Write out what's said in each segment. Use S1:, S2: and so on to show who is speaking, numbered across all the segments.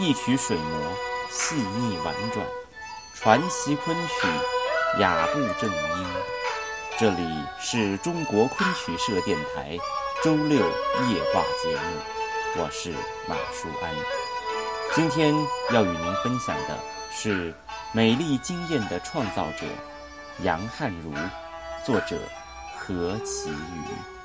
S1: 一曲水磨，细腻婉转，传奇昆曲，雅步正音。这里是中国昆曲社电台周六夜话节目，我是马舒安。今天要与您分享的是美丽惊艳的创造者杨汉如，作者何其瑜。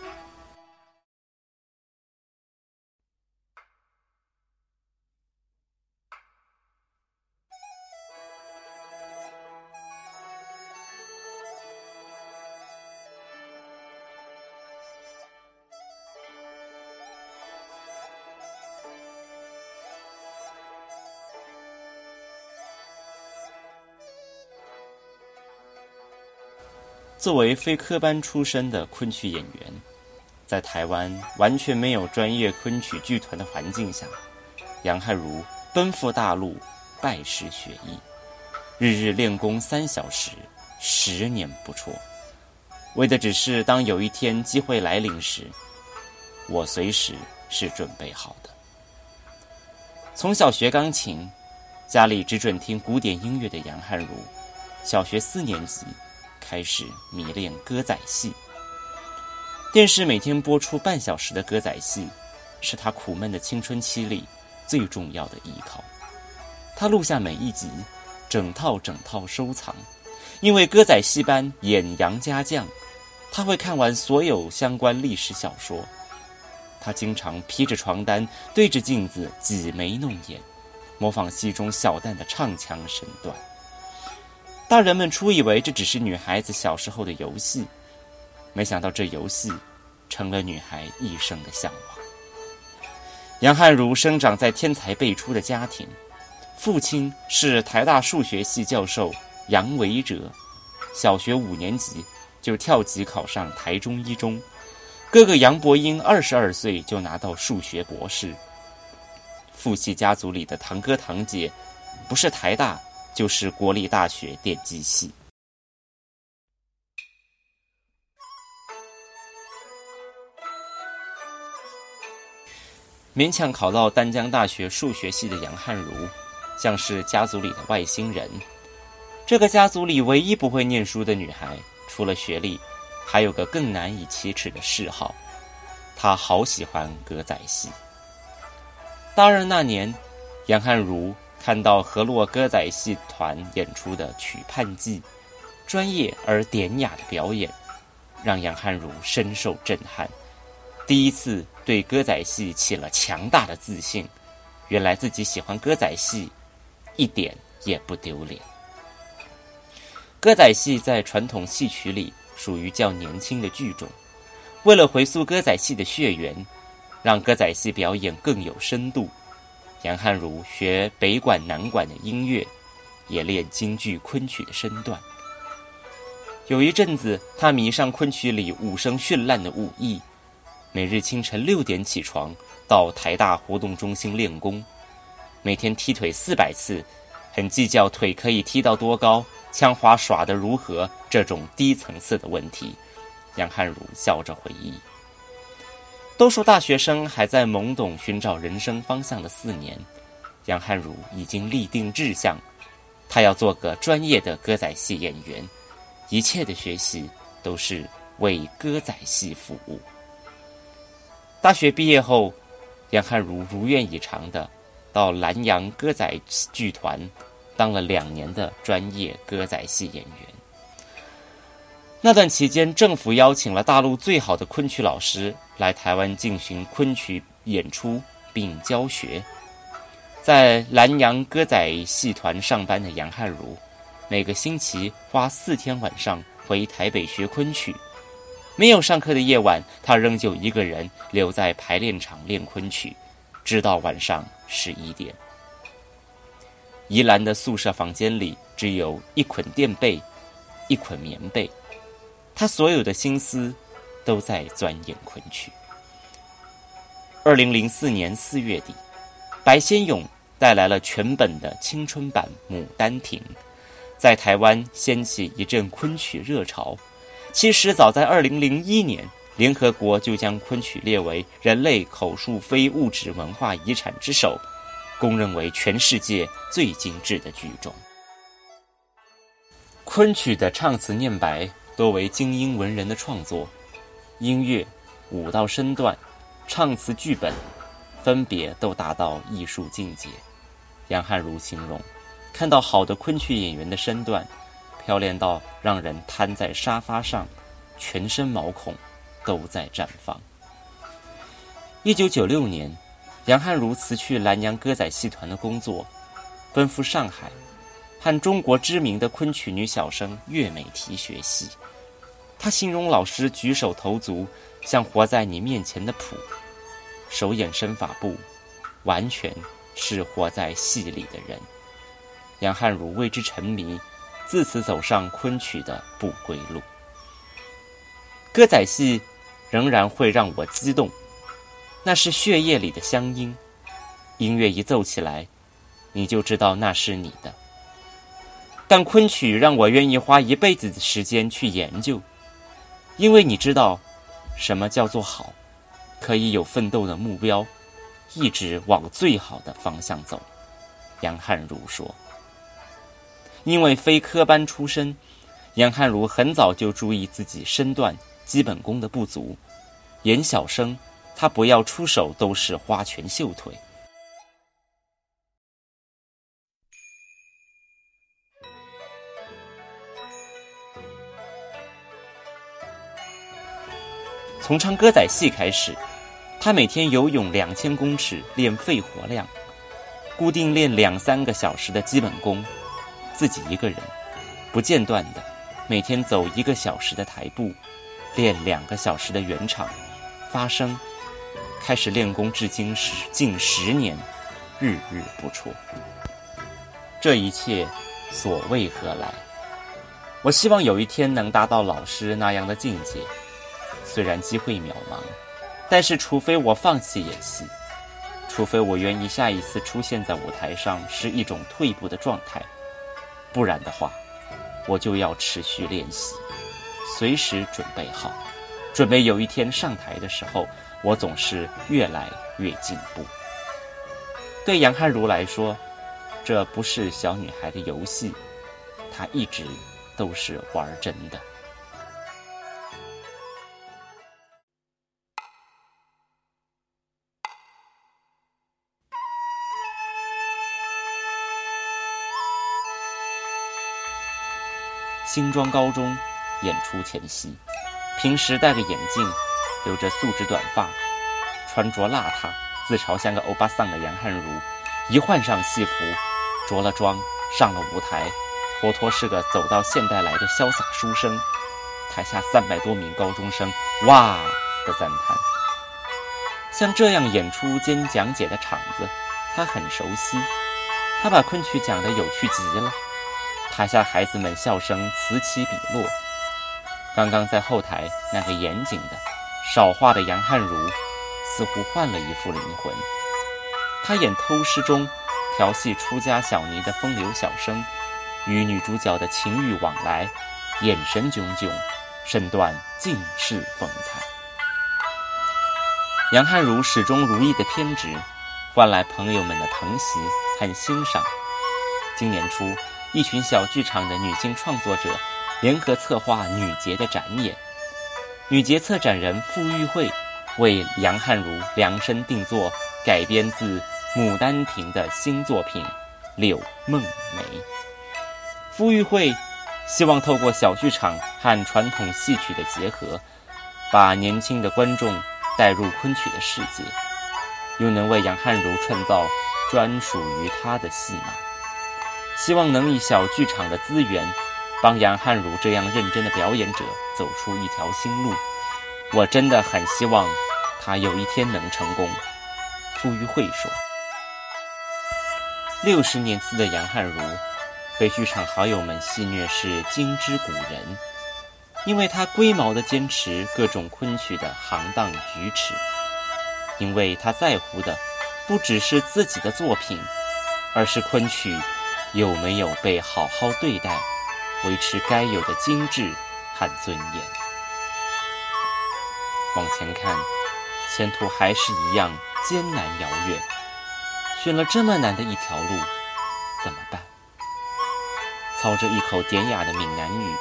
S1: 作为非科班出身的昆曲演员，在台湾完全没有专业昆曲剧团的环境下，杨汉如奔赴大陆拜师学艺，日日练功三小时，十年不辍，为的只是当有一天机会来临时，我随时是准备好的。从小学钢琴，家里只准听古典音乐的杨汉如，小学四年级。开始迷恋歌仔戏。电视每天播出半小时的歌仔戏，是他苦闷的青春期里最重要的依靠。他录下每一集，整套整套收藏。因为歌仔戏班演杨家将，他会看完所有相关历史小说。他经常披着床单，对着镜子挤眉弄眼，模仿戏中小旦的唱腔身段。大人们初以为这只是女孩子小时候的游戏，没想到这游戏成了女孩一生的向往。杨汉如生长在天才辈出的家庭，父亲是台大数学系教授杨维哲，小学五年级就跳级考上台中一中；哥哥杨伯英二十二岁就拿到数学博士。父系家族里的堂哥堂姐，不是台大。就是国立大学电机系。勉强考到丹江大学数学系的杨汉如，像是家族里的外星人。这个家族里唯一不会念书的女孩，除了学历，还有个更难以启齿的嗜好，她好喜欢歌仔戏。大二那年，杨汉如。看到河洛歌仔戏团演出的《曲盼记》，专业而典雅的表演，让杨汉如深受震撼。第一次对歌仔戏起了强大的自信，原来自己喜欢歌仔戏，一点也不丢脸。歌仔戏在传统戏曲里属于较年轻的剧种，为了回溯歌仔戏的血缘，让歌仔戏表演更有深度。杨汉儒学北管、南管的音乐，也练京剧、昆曲的身段。有一阵子，他迷上昆曲里武生绚烂的武艺，每日清晨六点起床，到台大活动中心练功，每天踢腿四百次，很计较腿可以踢到多高，枪花耍得如何这种低层次的问题。杨汉儒笑着回忆。都说大学生还在懵懂寻找人生方向的四年，杨汉如已经立定志向，他要做个专业的歌仔戏演员，一切的学习都是为歌仔戏服务。大学毕业后，杨汉如如愿以偿的到南洋歌仔剧团当了两年的专业歌仔戏演员。那段期间，政府邀请了大陆最好的昆曲老师来台湾进行昆曲演出并教学。在南洋歌仔戏团上班的杨汉如，每个星期花四天晚上回台北学昆曲。没有上课的夜晚，他仍旧一个人留在排练场练昆曲，直到晚上十一点。宜兰的宿舍房间里只有一捆垫被，一捆棉被。他所有的心思都在钻研昆曲。二零零四年四月底，白先勇带来了全本的青春版《牡丹亭》，在台湾掀起一阵昆曲热潮。其实早在二零零一年，联合国就将昆曲列为人类口述非物质文化遗产之首，公认为全世界最精致的剧种。昆曲的唱词念白多为精英文人的创作，音乐、舞蹈身段、唱词剧本，分别都达到艺术境界。杨汉如形容，看到好的昆曲演员的身段，漂亮到让人瘫在沙发上，全身毛孔都在绽放。一九九六年，杨汉如辞去南洋歌仔戏团的工作，奔赴上海。和中国知名的昆曲女小生岳美缇学戏，他形容老师举手投足像活在你面前的谱，手眼身法步，完全是活在戏里的人。杨汉如为之沉迷，自此走上昆曲的不归路。歌仔戏仍然会让我激动，那是血液里的乡音，音乐一奏起来，你就知道那是你的。但昆曲让我愿意花一辈子的时间去研究，因为你知道，什么叫做好，可以有奋斗的目标，一直往最好的方向走。杨汉如说：“因为非科班出身，杨汉如很早就注意自己身段、基本功的不足，演小生，他不要出手都是花拳绣腿。”从唱歌仔戏开始，他每天游泳两千公尺练肺活量，固定练两三个小时的基本功，自己一个人不间断的每天走一个小时的台步，练两个小时的圆场，发声，开始练功至今是近十年，日日不辍。这一切所为何来？我希望有一天能达到老师那样的境界。虽然机会渺茫，但是除非我放弃演戏，除非我愿意下一次出现在舞台上是一种退步的状态，不然的话，我就要持续练习，随时准备好，准备有一天上台的时候，我总是越来越进步。对杨汉如来说，这不是小女孩的游戏，她一直都是玩真的。新庄高中演出前夕，平时戴个眼镜，留着素质短发，穿着邋遢，自嘲像个欧巴桑的杨汉如，一换上戏服，着了装，上了舞台，活脱是个走到现代来的潇洒书生。台下三百多名高中生“哇”的赞叹。像这样演出兼讲解的场子，他很熟悉，他把昆曲讲得有趣极了。台下孩子们笑声此起彼落。刚刚在后台那个严谨的、少话的杨汉如，似乎换了一副灵魂。他演偷师中调戏出家小尼的风流小生，与女主角的情欲往来，眼神炯炯，身段尽是风采。杨汉如始终如一的偏执，换来朋友们的疼惜和欣赏。今年初。一群小剧场的女性创作者联合策划女节的展演，女节策展人傅玉慧为杨汉如量身定做改编自《牡丹亭》的新作品《柳梦梅》。傅玉慧希望透过小剧场和传统戏曲的结合，把年轻的观众带入昆曲的世界，又能为杨汉如创造专属于她的戏码。希望能以小剧场的资源，帮杨汉如这样认真的表演者走出一条新路。我真的很希望他有一天能成功。傅玉慧说：“六十年次的杨汉如，被剧场好友们戏谑是精之古人，因为他龟毛地坚持各种昆曲的行当举止，因为他在乎的不只是自己的作品，而是昆曲。”有没有被好好对待，维持该有的精致和尊严？往前看，前途还是一样艰难遥远。选了这么难的一条路，怎么办？操着一口典雅的闽南语，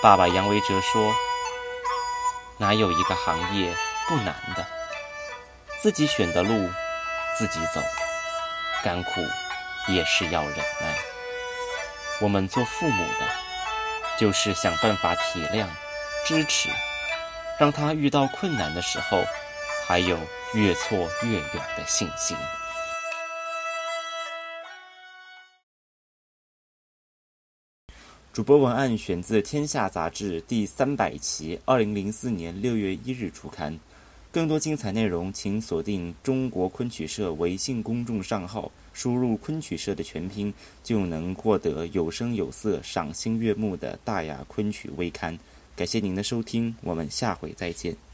S1: 爸爸杨维哲说：“哪有一个行业不难的？自己选的路，自己走，甘苦也是要忍耐。我们做父母的，就是想办法体谅、支持，让他遇到困难的时候，还有越挫越勇的信心。”主播文案选自《天下杂志》第三百期，二零零四年六月一日出刊。更多精彩内容，请锁定中国昆曲社微信公众账号，输入“昆曲社”的全拼，就能获得有声有色、赏心悦目的大雅昆曲微刊。感谢您的收听，我们下回再见。